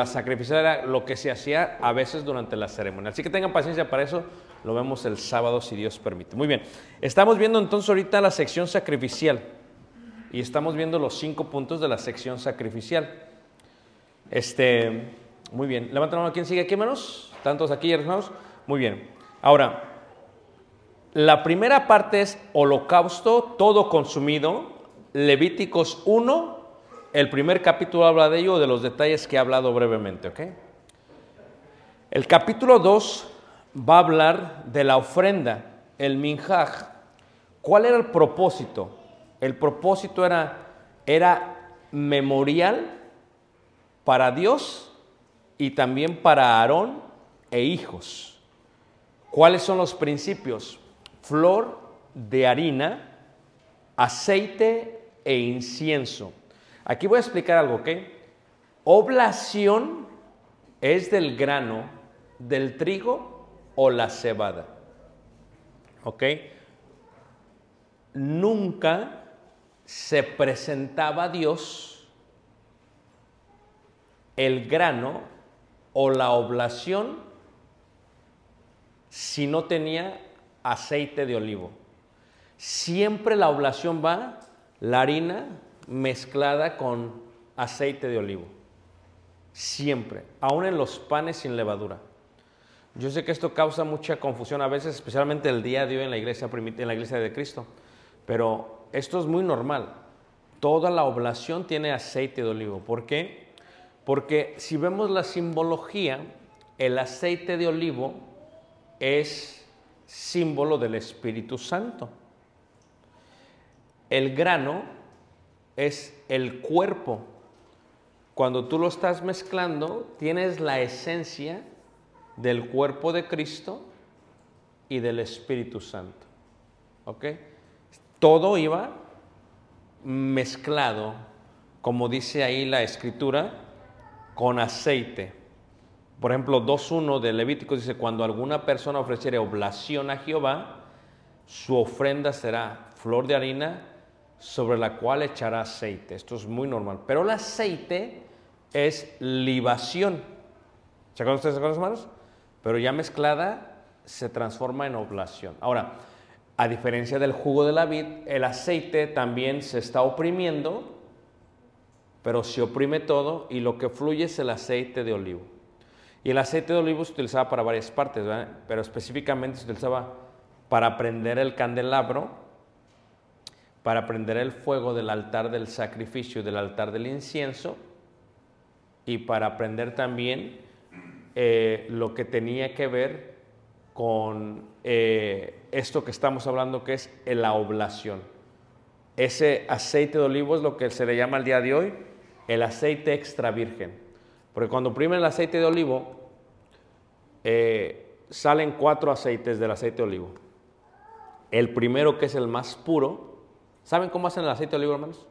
la sacrificial era lo que se hacía a veces durante la ceremonia. Así que tengan paciencia para eso. Lo vemos el sábado si Dios permite. Muy bien. Estamos viendo entonces ahorita la sección sacrificial. Y estamos viendo los cinco puntos de la sección sacrificial. Este, muy bien. Levanta la mano. ¿Quién sigue aquí, hermanos? ¿Tantos aquí, hermanos? Muy bien. Ahora, la primera parte es holocausto, todo consumido. Levíticos 1, el primer capítulo habla de ello, de los detalles que he hablado brevemente, ¿ok? El capítulo 2 va a hablar de la ofrenda, el minjaj. ¿Cuál era el propósito? El propósito era, era memorial para Dios y también para Aarón e hijos. ¿Cuáles son los principios? Flor de harina, aceite e incienso. Aquí voy a explicar algo, ¿ok? Oblación es del grano, del trigo o la cebada. ¿Ok? Nunca se presentaba a Dios el grano o la oblación si no tenía aceite de olivo. Siempre la oblación va la harina mezclada con aceite de olivo. Siempre, aún en los panes sin levadura. Yo sé que esto causa mucha confusión a veces, especialmente el día de hoy en la iglesia, en la iglesia de Cristo, pero esto es muy normal. Toda la oblación tiene aceite de olivo. ¿Por qué? Porque si vemos la simbología, el aceite de olivo es símbolo del Espíritu Santo. El grano es el cuerpo. Cuando tú lo estás mezclando, tienes la esencia del cuerpo de Cristo y del Espíritu Santo. ¿Ok? Todo iba mezclado, como dice ahí la escritura, con aceite. Por ejemplo, 2.1 de Levítico dice, cuando alguna persona ofreciere oblación a Jehová, su ofrenda será flor de harina sobre la cual echará aceite. Esto es muy normal. Pero el aceite es libación. ¿Se acuerdan ustedes, acuerdan, hermanos? Pero ya mezclada se transforma en oblación. Ahora, a diferencia del jugo de la vid, el aceite también se está oprimiendo, pero se oprime todo y lo que fluye es el aceite de olivo. Y el aceite de olivo se utilizaba para varias partes, pero específicamente se utilizaba para prender el candelabro, para prender el fuego del altar del sacrificio, del altar del incienso, y para prender también eh, lo que tenía que ver con eh, esto que estamos hablando, que es la oblación. Ese aceite de olivo es lo que se le llama al día de hoy el aceite extra virgen. Porque cuando primen el aceite de olivo, eh, salen cuatro aceites del aceite de olivo. El primero, que es el más puro, ¿saben cómo hacen el aceite de olivo, hermanos?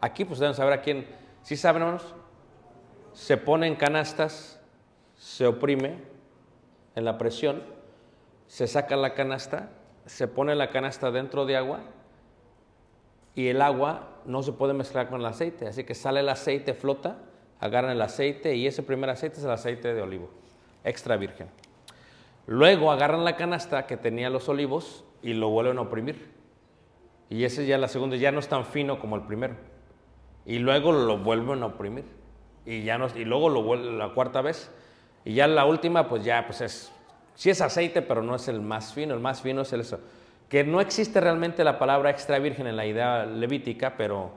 Aquí, pues deben saber a quién. ¿Sí saben, hermanos? Se pone en canastas, se oprime en la presión, se saca la canasta, se pone la canasta dentro de agua y el agua no se puede mezclar con el aceite. Así que sale el aceite, flota, agarran el aceite y ese primer aceite es el aceite de olivo, extra virgen. Luego agarran la canasta que tenía los olivos y lo vuelven a oprimir. Y ese ya la segunda ya no es tan fino como el primero. Y luego lo vuelven a oprimir. Y ya no y luego lo vuelven la cuarta vez. Y ya la última pues ya pues es sí es aceite, pero no es el más fino, el más fino es el eso. Que no existe realmente la palabra extra virgen en la idea levítica, pero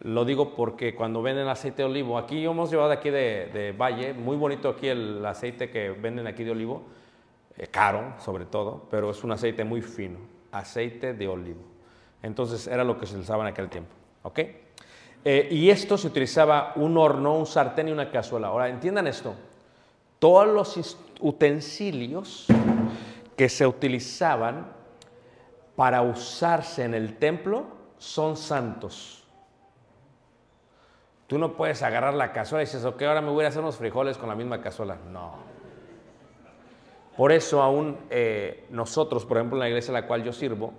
lo digo porque cuando venden aceite de olivo, aquí hemos llevado aquí de, de Valle, muy bonito aquí el aceite que venden aquí de olivo, eh, caro sobre todo, pero es un aceite muy fino, aceite de olivo. Entonces era lo que se usaba en aquel tiempo. ¿ok? Eh, y esto se utilizaba un horno, un sartén y una cazuela. Ahora entiendan esto, todos los utensilios que se utilizaban para usarse en el templo son santos. Tú no puedes agarrar la cazuela y dices, ok, ahora me voy a hacer unos frijoles con la misma cazuela. No. Por eso aún eh, nosotros, por ejemplo, en la iglesia a la cual yo sirvo,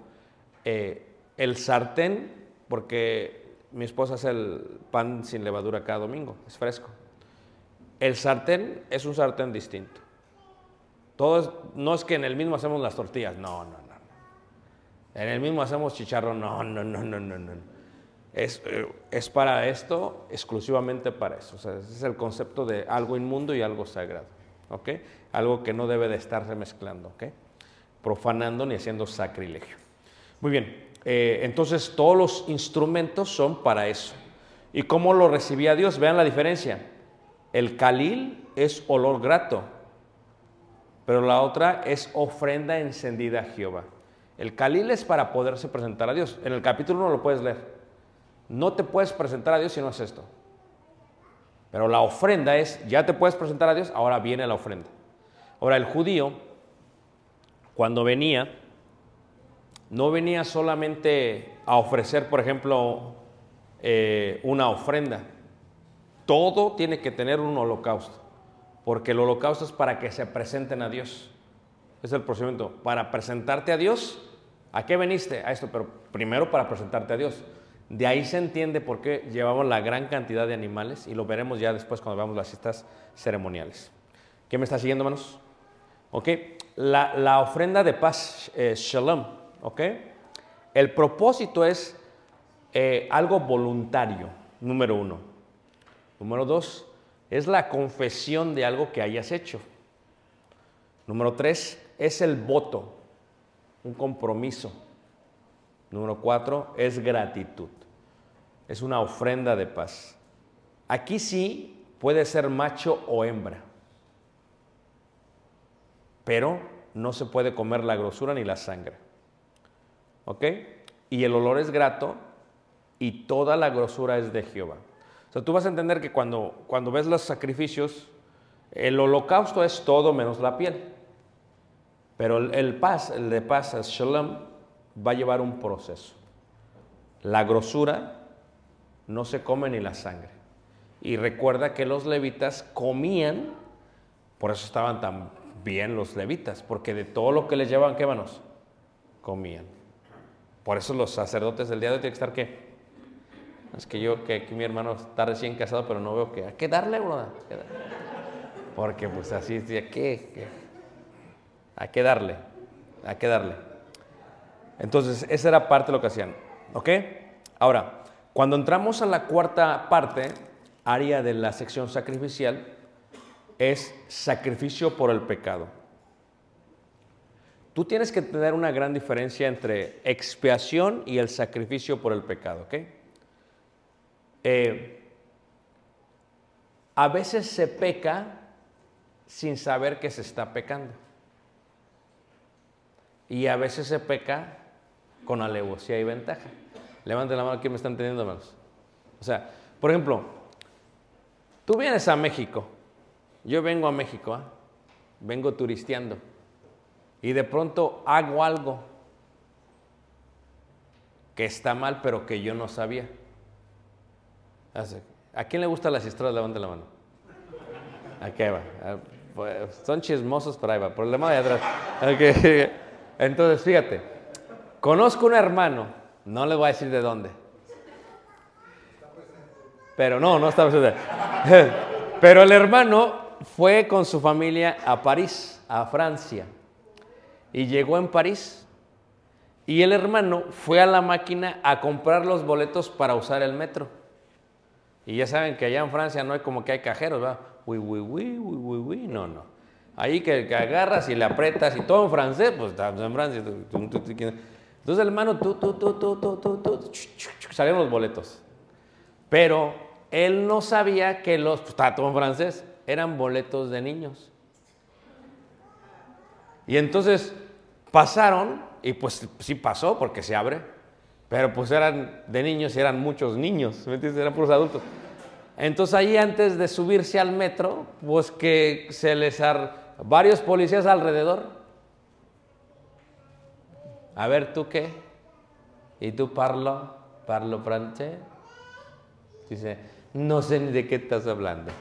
eh, el sartén, porque mi esposa hace el pan sin levadura cada domingo, es fresco. El sartén es un sartén distinto. Todo no es que en el mismo hacemos las tortillas, no, no, no. En el mismo hacemos chicharrón, no, no, no, no, no, no. Es, eh, para esto, exclusivamente para eso. O sea, es el concepto de algo inmundo y algo sagrado. ¿Ok? Algo que no debe de estarse mezclando, ¿ok? Profanando ni haciendo sacrilegio. Muy bien, eh, entonces todos los instrumentos son para eso. ¿Y cómo lo recibía Dios? Vean la diferencia. El calil es olor grato, pero la otra es ofrenda encendida a Jehová. El calil es para poderse presentar a Dios. En el capítulo 1 lo puedes leer. No te puedes presentar a Dios si no es esto. Pero la ofrenda es, ya te puedes presentar a Dios, ahora viene la ofrenda. Ahora el judío, cuando venía, no venía solamente a ofrecer, por ejemplo, eh, una ofrenda. Todo tiene que tener un holocausto, porque el holocausto es para que se presenten a Dios. Es el procedimiento. Para presentarte a Dios, ¿a qué veniste? A esto, pero primero para presentarte a Dios. De ahí se entiende por qué llevamos la gran cantidad de animales y lo veremos ya después cuando veamos las citas ceremoniales. ¿Qué me está siguiendo, hermanos? ¿Ok? La, la ofrenda de paz, eh, shalom, ¿ok? El propósito es eh, algo voluntario, número uno. Número dos, es la confesión de algo que hayas hecho. Número tres, es el voto, un compromiso. Número cuatro, es gratitud. Es una ofrenda de paz. Aquí sí puede ser macho o hembra, pero no se puede comer la grosura ni la sangre. ¿Ok? Y el olor es grato y toda la grosura es de Jehová. O sea, tú vas a entender que cuando, cuando ves los sacrificios, el holocausto es todo menos la piel. Pero el, el paz, el de paz, el shalom, va a llevar un proceso. La grosura no se come ni la sangre. Y recuerda que los levitas comían, por eso estaban tan bien los levitas, porque de todo lo que les llevaban, ¿qué manos? Comían. Por eso los sacerdotes del día de hoy tienen que estar qué? Es que yo, que aquí mi hermano está recién casado, pero no veo que. Hay que darle, bro. Porque pues así, ¿qué? ¿qué? Hay que darle. Hay que darle. Entonces, esa era parte de lo que hacían. ¿Ok? Ahora, cuando entramos a la cuarta parte, área de la sección sacrificial, es sacrificio por el pecado. Tú tienes que tener una gran diferencia entre expiación y el sacrificio por el pecado, ¿ok? Eh, a veces se peca sin saber que se está pecando. Y a veces se peca con alevosía y ventaja. Levanten la mano aquí, me están entendiendo, hermanos. O sea, por ejemplo, tú vienes a México, yo vengo a México, ¿ah? vengo turisteando, y de pronto hago algo que está mal, pero que yo no sabía. ¿A quién le gustan las historias? Levanten la mano. Aquí va. Ah, pues, Son chismosos, pero ahí va. Problema de atrás. Entonces, fíjate. Conozco un hermano, no le voy a decir de dónde. Pero no, no está presente. Pero el hermano fue con su familia a París, a Francia. Y llegó en París. Y el hermano fue a la máquina a comprar los boletos para usar el metro. Y ya saben que allá en Francia no hay como que hay cajeros, ¿verdad? Uy, uy, uy, uy, uy, uy, no, no. Ahí que, que agarras y le aprietas y todo en francés, pues estamos en Francia. Entonces el hermano, tú, tú, tú, tú, tú, tú, tú, salieron los boletos. Pero él no sabía que los, pues estaba todo en francés, eran boletos de niños. Y entonces pasaron, y pues sí pasó porque se abre, pero pues eran de niños y eran muchos niños, ¿me entiendes? Eran puros adultos. Entonces ahí antes de subirse al metro, pues que se les ar... varios policías alrededor. A ver, ¿tú qué? ¿Y tú parlo? ¿Parlo francés? Dice, no sé ni de qué estás hablando.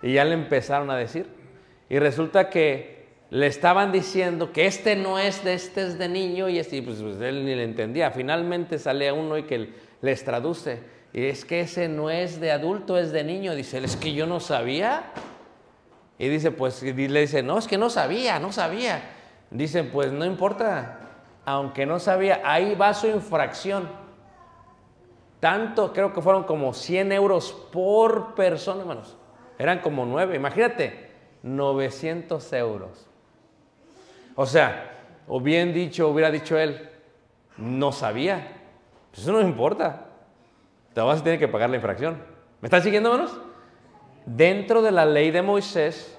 Y ya le empezaron a decir. Y resulta que le estaban diciendo que este no es de este es de niño y este, pues, pues, él ni le entendía. Finalmente sale uno y que les traduce. Y es que ese no es de adulto, es de niño. Dice, es que yo no sabía. Y dice, pues, le dice, no, es que no sabía, no sabía. Dicen, pues no importa, aunque no sabía, ahí va su infracción. Tanto, creo que fueron como 100 euros por persona, hermanos. Eran como nueve, imagínate, 900 euros. O sea, o bien dicho, hubiera dicho él, no sabía. Pues eso no importa. Te vas a tener que pagar la infracción. ¿Me están siguiendo, hermanos? Dentro de la ley de Moisés,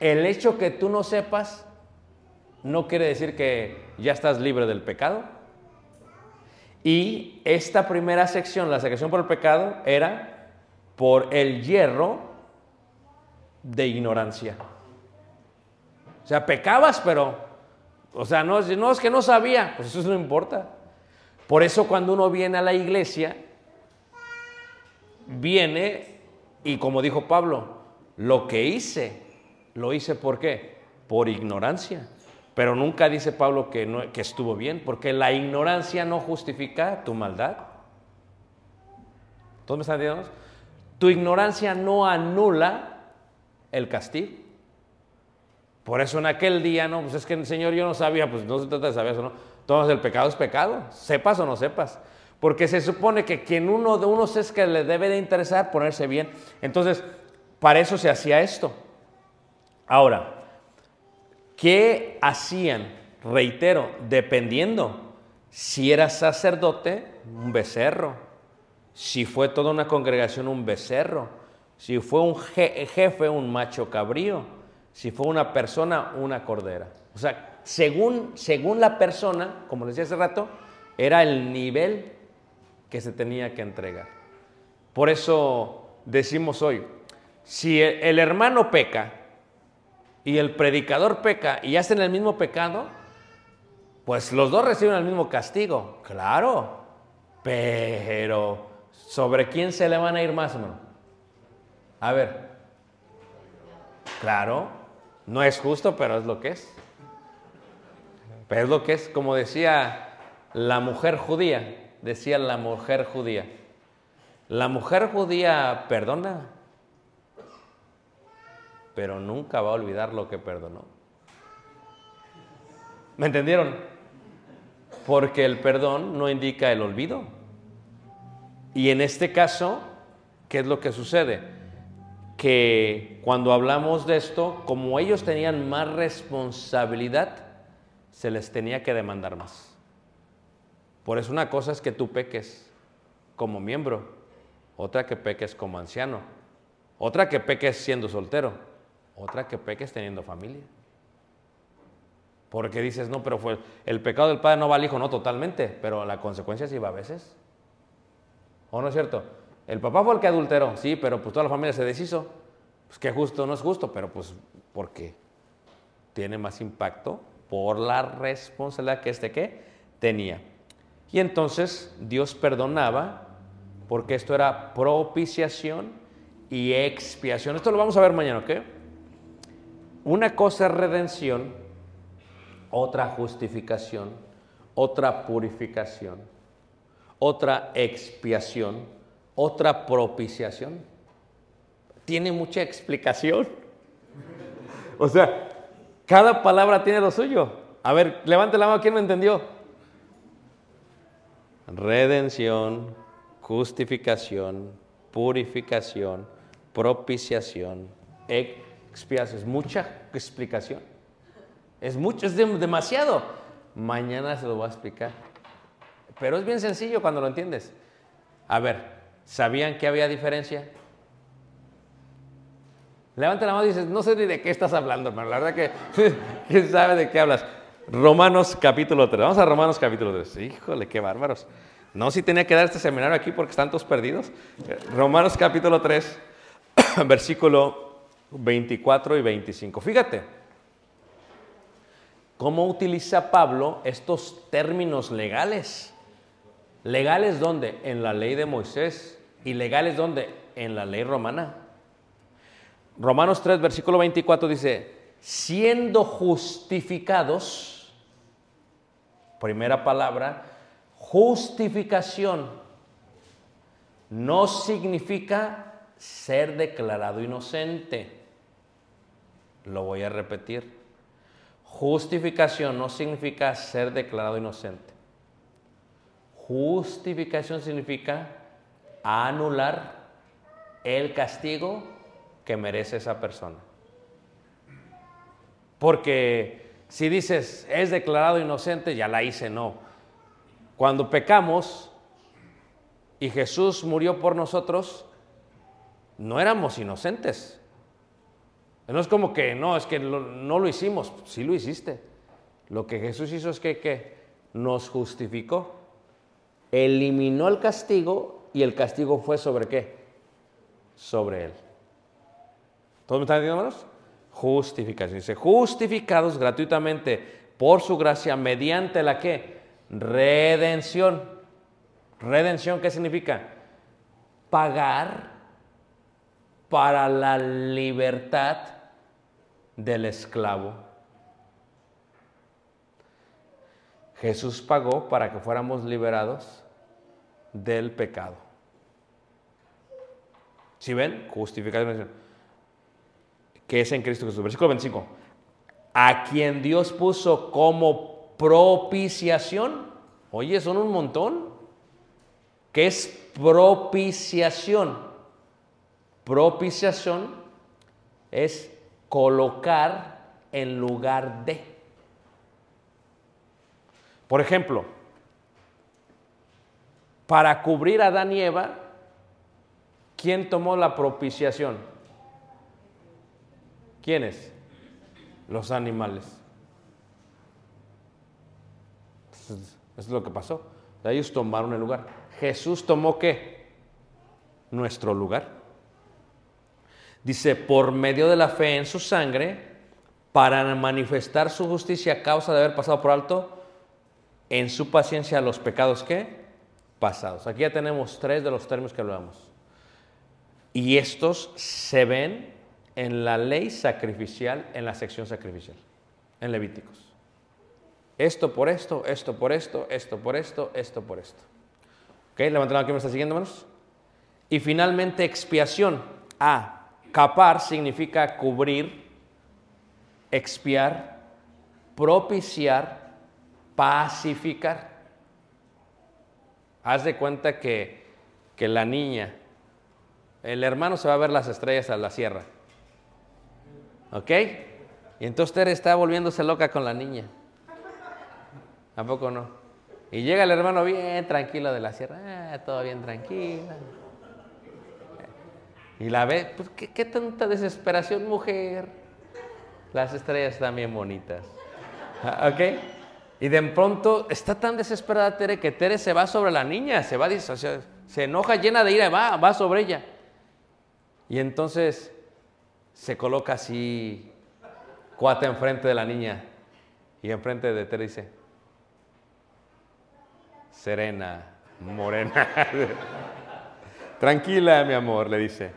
el hecho que tú no sepas no quiere decir que ya estás libre del pecado. Y esta primera sección, la sección por el pecado, era por el hierro de ignorancia. O sea, pecabas, pero, o sea, no, es que no sabía, pues eso no importa. Por eso cuando uno viene a la iglesia, viene y como dijo Pablo, lo que hice, lo hice por qué? Por ignorancia. Pero nunca dice Pablo que, que estuvo bien, porque la ignorancia no justifica tu maldad. ¿Todos me están entendiendo? Tu ignorancia no anula el castigo. Por eso en aquel día, no, pues es que el Señor yo no sabía, pues no se trata de saber eso, ¿no? Entonces el pecado es pecado, sepas o no sepas. Porque se supone que quien uno de unos es que le debe de interesar ponerse bien. Entonces, para eso se hacía esto. Ahora, ¿qué hacían? Reitero, dependiendo si era sacerdote, un becerro. Si fue toda una congregación, un becerro. Si fue un jefe, un macho cabrío. Si fue una persona, una cordera. O sea, según, según la persona, como les decía hace rato, era el nivel que se tenía que entregar. Por eso decimos hoy, si el hermano peca y el predicador peca y hacen el mismo pecado, pues los dos reciben el mismo castigo, claro, pero ¿sobre quién se le van a ir más, hermano? A ver, claro, no es justo, pero es lo que es. Pero es lo que es, como decía la mujer judía, decía la mujer judía. La mujer judía perdona, pero nunca va a olvidar lo que perdonó. ¿Me entendieron? Porque el perdón no indica el olvido. Y en este caso, ¿qué es lo que sucede? Que cuando hablamos de esto, como ellos tenían más responsabilidad, se les tenía que demandar más. Por eso una cosa es que tú peques como miembro, otra que peques como anciano, otra que peques siendo soltero, otra que peques teniendo familia. Porque dices, no, pero fue el pecado del padre no va al hijo, no totalmente, pero la consecuencia sí va a veces. ¿O no es cierto? El papá fue el que adulteró, sí, pero pues toda la familia se deshizo. Pues qué justo, no es justo, pero pues porque tiene más impacto por la responsabilidad que este que tenía. Y entonces Dios perdonaba porque esto era propiciación y expiación. Esto lo vamos a ver mañana, ¿ok? Una cosa es redención, otra justificación, otra purificación, otra expiación, otra propiciación. Tiene mucha explicación. O sea, cada palabra tiene lo suyo. A ver, levante la mano, ¿quién me entendió? Redención, justificación, purificación, propiciación, expiación. Es mucha explicación. Es mucho, es demasiado. Mañana se lo voy a explicar. Pero es bien sencillo cuando lo entiendes. A ver, ¿sabían que había diferencia? Levanta la mano y dices, no sé ni de qué estás hablando, hermano. La verdad que, ¿quién sabe de qué hablas? Romanos capítulo 3. Vamos a Romanos capítulo 3. Híjole, qué bárbaros. No, si tenía que dar este seminario aquí porque están todos perdidos. Romanos capítulo 3, versículo 24 y 25. Fíjate cómo utiliza Pablo estos términos legales. ¿Legales dónde? En la ley de Moisés. ¿Y legales dónde? En la ley romana. Romanos 3, versículo 24 dice, siendo justificados, primera palabra, justificación no significa ser declarado inocente. Lo voy a repetir. Justificación no significa ser declarado inocente. Justificación significa anular el castigo que merece esa persona. Porque si dices, es declarado inocente, ya la hice, no. Cuando pecamos y Jesús murió por nosotros, no éramos inocentes. No es como que, no, es que no lo hicimos, sí lo hiciste. Lo que Jesús hizo es que, que nos justificó, eliminó el castigo y el castigo fue sobre qué? Sobre él. ¿Todos me están entendiendo? Justificación. Dice, justificados gratuitamente por su gracia mediante la que? Redención. Redención, ¿qué significa? Pagar para la libertad del esclavo. Jesús pagó para que fuéramos liberados del pecado. ¿Sí ven? Justificación. Que es en Cristo Jesús. Versículo 25. A quien Dios puso como propiciación. Oye, son un montón. ¿Qué es propiciación? Propiciación es colocar en lugar de. Por ejemplo, para cubrir a Adán y Eva, ¿quién tomó la propiciación? ¿Quiénes? Los animales. Eso es lo que pasó. Ellos tomaron el lugar. Jesús tomó qué? Nuestro lugar. Dice, por medio de la fe en su sangre, para manifestar su justicia a causa de haber pasado por alto en su paciencia los pecados que pasados. Aquí ya tenemos tres de los términos que hablamos. Y estos se ven en la ley sacrificial, en la sección sacrificial, en Levíticos. Esto por esto, esto por esto, esto por esto, esto por esto. ¿Ok? Levanten la mano me está siguiendo, hermanos. Y finalmente expiación. A. Capar significa cubrir, expiar, propiciar, pacificar. Haz de cuenta que, que la niña el hermano se va a ver las estrellas a la sierra. ¿Ok? Y entonces Tere está volviéndose loca con la niña. ¿A poco no? Y llega el hermano bien tranquilo de la sierra, ah, todo bien tranquilo. Y la ve, pues ¿qué, tanta desesperación, mujer. Las estrellas están bien bonitas. Ah, ¿Ok? Y de pronto está tan desesperada Tere que Tere se va sobre la niña, se va, se enoja llena de ira, va, va sobre ella. Y entonces se coloca así, cuata enfrente de la niña. Y enfrente de Tere dice, serena, morena. Tranquila, mi amor, le dice.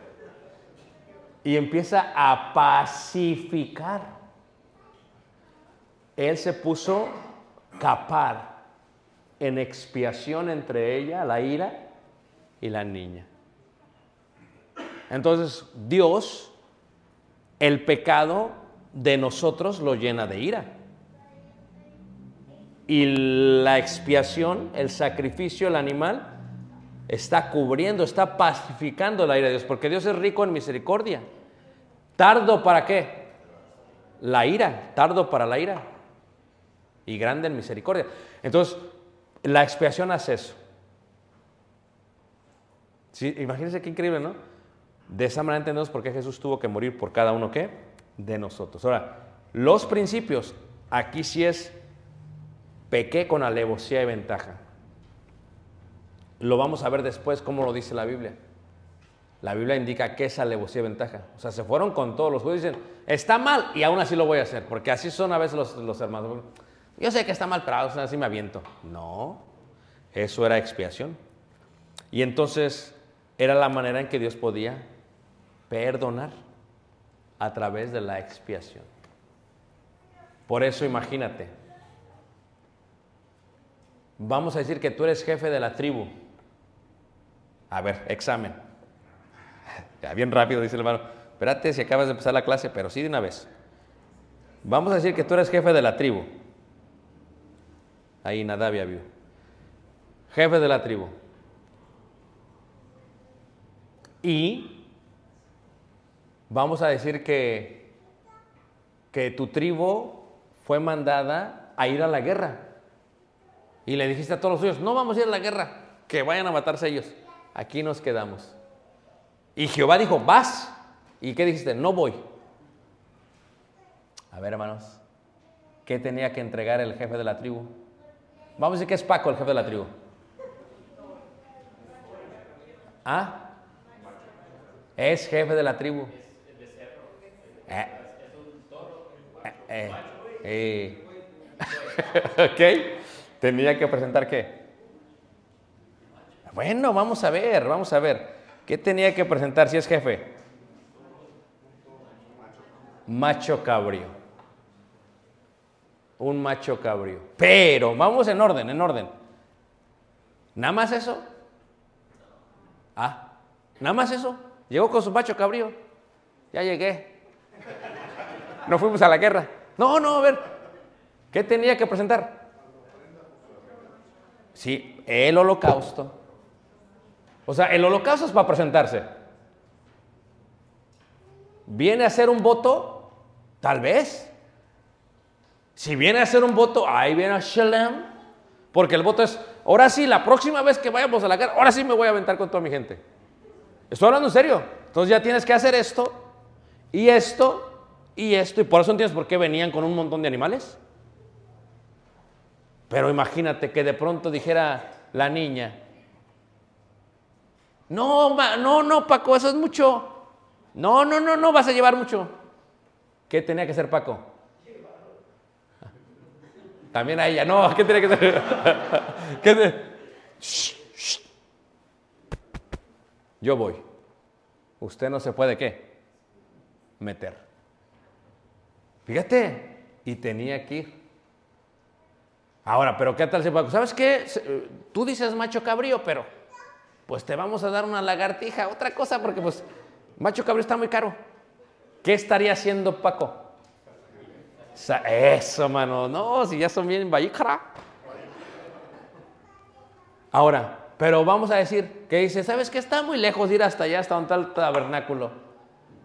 Y empieza a pacificar. Él se puso capar en expiación entre ella, la ira, y la niña. Entonces Dios, el pecado de nosotros lo llena de ira. Y la expiación, el sacrificio, el animal, está cubriendo, está pacificando la ira de Dios, porque Dios es rico en misericordia. ¿Tardo para qué? La ira, tardo para la ira. Y grande en misericordia. Entonces, la expiación hace eso. Imagínense qué increíble, ¿no? De esa manera entendemos por qué Jesús tuvo que morir por cada uno, ¿qué? De nosotros. Ahora, los principios, aquí sí es pequé con alevosía y ventaja. Lo vamos a ver después cómo lo dice la Biblia. La Biblia indica que es alevosía y ventaja. O sea, se fueron con todos los judíos y dicen, está mal y aún así lo voy a hacer, porque así son a veces los, los hermanos. Yo sé que está mal, pero así me aviento. No, eso era expiación. Y entonces era la manera en que Dios podía perdonar a través de la expiación. Por eso imagínate, vamos a decir que tú eres jefe de la tribu. A ver, examen. Ya bien rápido, dice el hermano. Espérate si acabas de empezar la clase, pero sí de una vez. Vamos a decir que tú eres jefe de la tribu. Ahí Nadabia vio. Jefe de la tribu. Y vamos a decir que, que tu tribu fue mandada a ir a la guerra. Y le dijiste a todos los suyos, no vamos a ir a la guerra, que vayan a matarse ellos. Aquí nos quedamos. Y Jehová dijo, vas. ¿Y qué dijiste? No voy. A ver, hermanos, ¿qué tenía que entregar el jefe de la tribu? Vamos a decir que es Paco el jefe de la tribu. ¿Ah? Es jefe de la tribu. Eh. Eh, eh, ok. Tenía que presentar qué? Bueno, vamos a ver, vamos a ver. ¿Qué tenía que presentar si es jefe? Macho cabrío. Un macho cabrío. Pero, vamos en orden, en orden. ¿Nada más eso? Ah, ¿nada más eso? Llegó con su macho cabrío. Ya llegué. No fuimos a la guerra. No, no, a ver. ¿Qué tenía que presentar? Sí, el holocausto. O sea, el holocausto es para presentarse. ¿Viene a ser un voto? Tal vez. Si viene a ser un voto, ahí viene a Shalem. Porque el voto es, ahora sí, la próxima vez que vayamos a la guerra, ahora sí me voy a aventar con toda mi gente. Estoy hablando en serio. Entonces ya tienes que hacer esto, y esto, y esto. Y por eso entiendes por qué venían con un montón de animales. Pero imagínate que de pronto dijera la niña, no, no, no, Paco, eso es mucho. No, no, no, no vas a llevar mucho. ¿Qué tenía que hacer Paco? También a ella, no, ¿qué tenía que hacer? ¿Qué shh. Yo voy. Usted no se puede qué? Meter. Fíjate, y tenía que ir. Ahora, pero ¿qué tal si Paco? ¿Sabes qué? Tú dices macho cabrío, pero pues te vamos a dar una lagartija, otra cosa, porque pues macho cabrío está muy caro. ¿Qué estaría haciendo Paco? Eso, mano, no, si ya son bien valícara. Ahora, Pero vamos a decir que dice, ¿sabes qué? Está muy lejos ir hasta allá, hasta está el tabernáculo.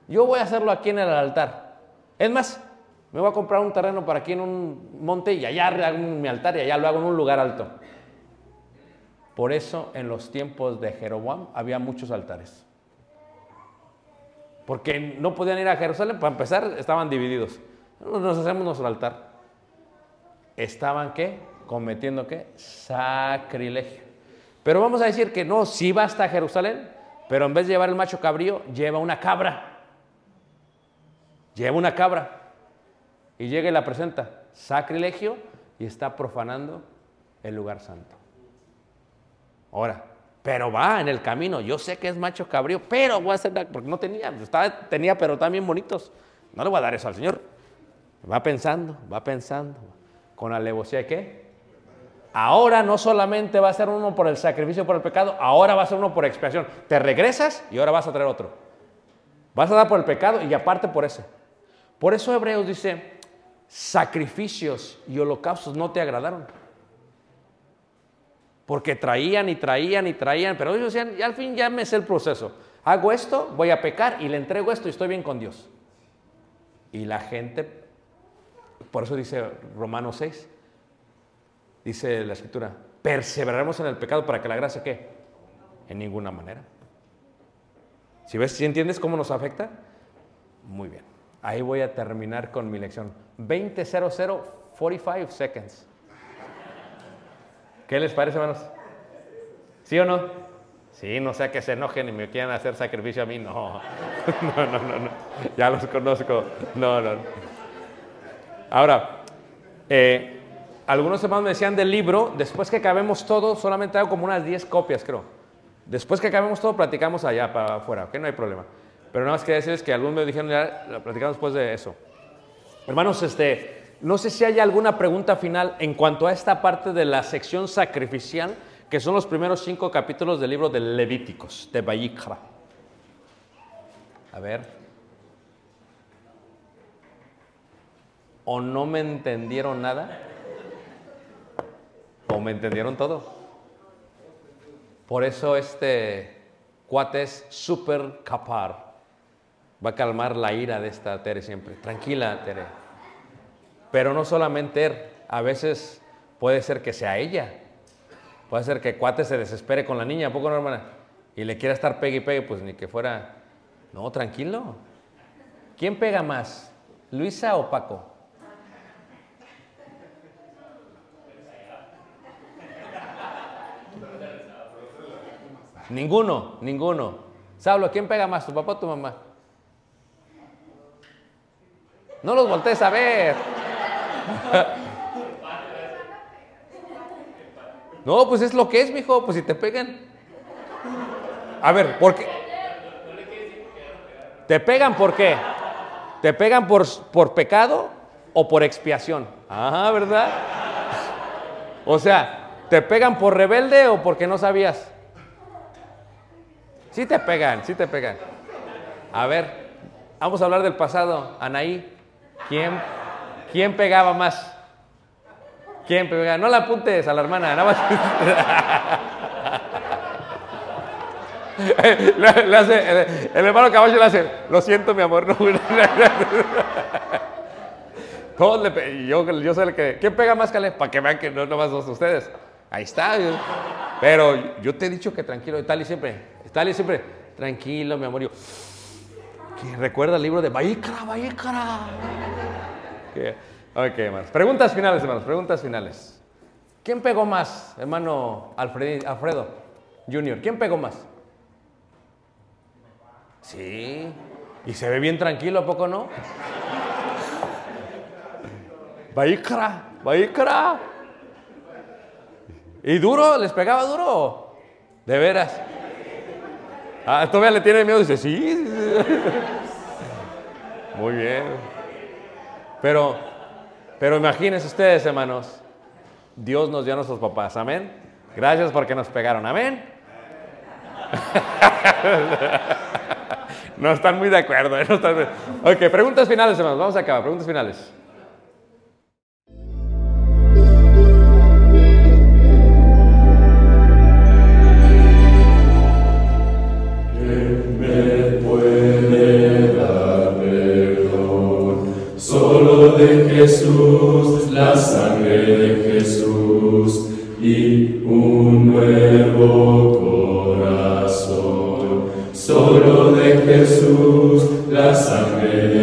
Yo voy a hacerlo aquí en el altar. Es más, me voy a comprar un terreno para aquí en un monte y allá hago mi altar y allá lo hago en un lugar alto. Por eso en los tiempos de Jeroboam había muchos altares. Porque no podían ir a Jerusalén, para empezar estaban divididos. Nos hacemos nuestro altar. Estaban qué? Cometiendo qué? Sacrilegio. Pero vamos a decir que no, sí va hasta Jerusalén, pero en vez de llevar el macho cabrío, lleva una cabra. Lleva una cabra. Y llega y la presenta. Sacrilegio y está profanando el lugar santo. Ahora, pero va en el camino. Yo sé que es macho cabrío, pero voy a hacer, porque no tenía, estaba, tenía, pero también bonitos. No le voy a dar eso al Señor. Va pensando, va pensando. Con alevosía de qué? Ahora no solamente va a ser uno por el sacrificio por el pecado, ahora va a ser uno por expiación. Te regresas y ahora vas a traer otro. Vas a dar por el pecado y aparte por ese. Por eso Hebreos dice, sacrificios y holocaustos no te agradaron. Porque traían y traían y traían, pero ellos decían, y al fin ya me sé el proceso. Hago esto, voy a pecar y le entrego esto y estoy bien con Dios. Y la gente, por eso dice Romanos 6, dice la escritura, perseveraremos en el pecado para que la gracia qué? En ninguna manera. Si ves, si entiendes cómo nos afecta, muy bien. Ahí voy a terminar con mi lección. 20.00, 45 seconds. ¿Qué les parece, hermanos? ¿Sí o no? Sí, no sea que se enojen y me quieran hacer sacrificio a mí. No, no, no, no. no. Ya los conozco. No, no. Ahora, eh, algunos hermanos me decían del libro, después que acabemos todo, solamente hago como unas 10 copias, creo. Después que acabemos todo, platicamos allá para afuera, ¿ok? No hay problema. Pero nada más quería decirles que algunos me dijeron, ya lo platicamos después de eso. Hermanos, este, no sé si hay alguna pregunta final en cuanto a esta parte de la sección sacrificial, que son los primeros cinco capítulos del libro de Levíticos, de Bayikra. A ver. ¿O no me entendieron nada? ¿O me entendieron todo? Por eso este cuate es súper capar. Va a calmar la ira de esta Tere siempre. Tranquila, Tere. Pero no solamente él, a veces puede ser que sea ella. Puede ser que cuate se desespere con la niña, ¿a poco no, hermana? Y le quiera estar pegue y pegue, pues ni que fuera. No, tranquilo. ¿Quién pega más? ¿Luisa o Paco? Ninguno, ninguno. Sablo, ¿quién pega más, tu papá o tu mamá? No los voltees a ver. No, pues es lo que es, mijo. Pues si te pegan. A ver, ¿por qué? ¿Te pegan por qué? ¿Te pegan por, por pecado o por expiación? Ah, ¿verdad? O sea, ¿te pegan por rebelde o porque no sabías? Sí te pegan, sí te pegan. A ver, vamos a hablar del pasado. Anaí, ¿quién, quién pegaba más? ¿Quién pegaba? No la apuntes a la hermana, nada más. el, hermano caballo le hace, lo siento mi amor, no. Todos le yo, yo soy el que, ¿quién pega más, Caleb? Para que vean que no nomás dos ustedes. Ahí está. Pero yo te he dicho que tranquilo, Tali siempre, Tali siempre, tranquilo, mi amor. Yo, que recuerda el libro de Baícara, Baícara. Que- Ok, hermanos. Preguntas finales, hermanos, preguntas finales. ¿Quién pegó más, hermano Alfredo Junior? ¿Quién pegó más? Sí. Y se ve bien tranquilo, ¿a poco no? Baícara, Baícara. ¿Y duro? ¿Les pegaba duro? ¿De veras? Ah, todavía le tiene miedo. Dice, sí. sí, sí". Muy bien. Pero, pero imagínense ustedes, hermanos. Dios nos dio a nuestros papás. Amén. Gracias porque nos pegaron. Amén. No están muy de acuerdo. ¿eh? Están Ok, preguntas finales, hermanos. Vamos a acabar. Preguntas finales. Y un nuevo corazón. Solo de Jesús, la sangre